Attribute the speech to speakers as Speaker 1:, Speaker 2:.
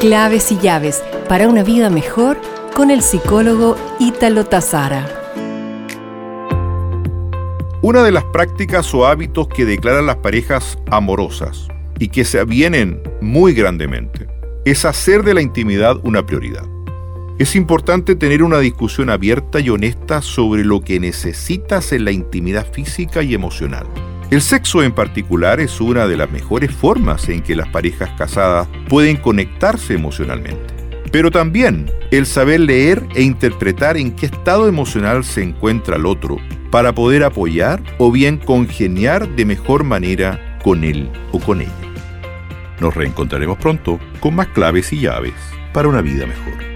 Speaker 1: Claves y llaves para una vida mejor con el psicólogo Ítalo Tazara.
Speaker 2: Una de las prácticas o hábitos que declaran las parejas amorosas y que se avienen muy grandemente es hacer de la intimidad una prioridad. Es importante tener una discusión abierta y honesta sobre lo que necesitas en la intimidad física y emocional. El sexo en particular es una de las mejores formas en que las parejas casadas pueden conectarse emocionalmente. Pero también el saber leer e interpretar en qué estado emocional se encuentra el otro para poder apoyar o bien congeniar de mejor manera con él o con ella. Nos reencontraremos pronto con más claves y llaves para una vida mejor.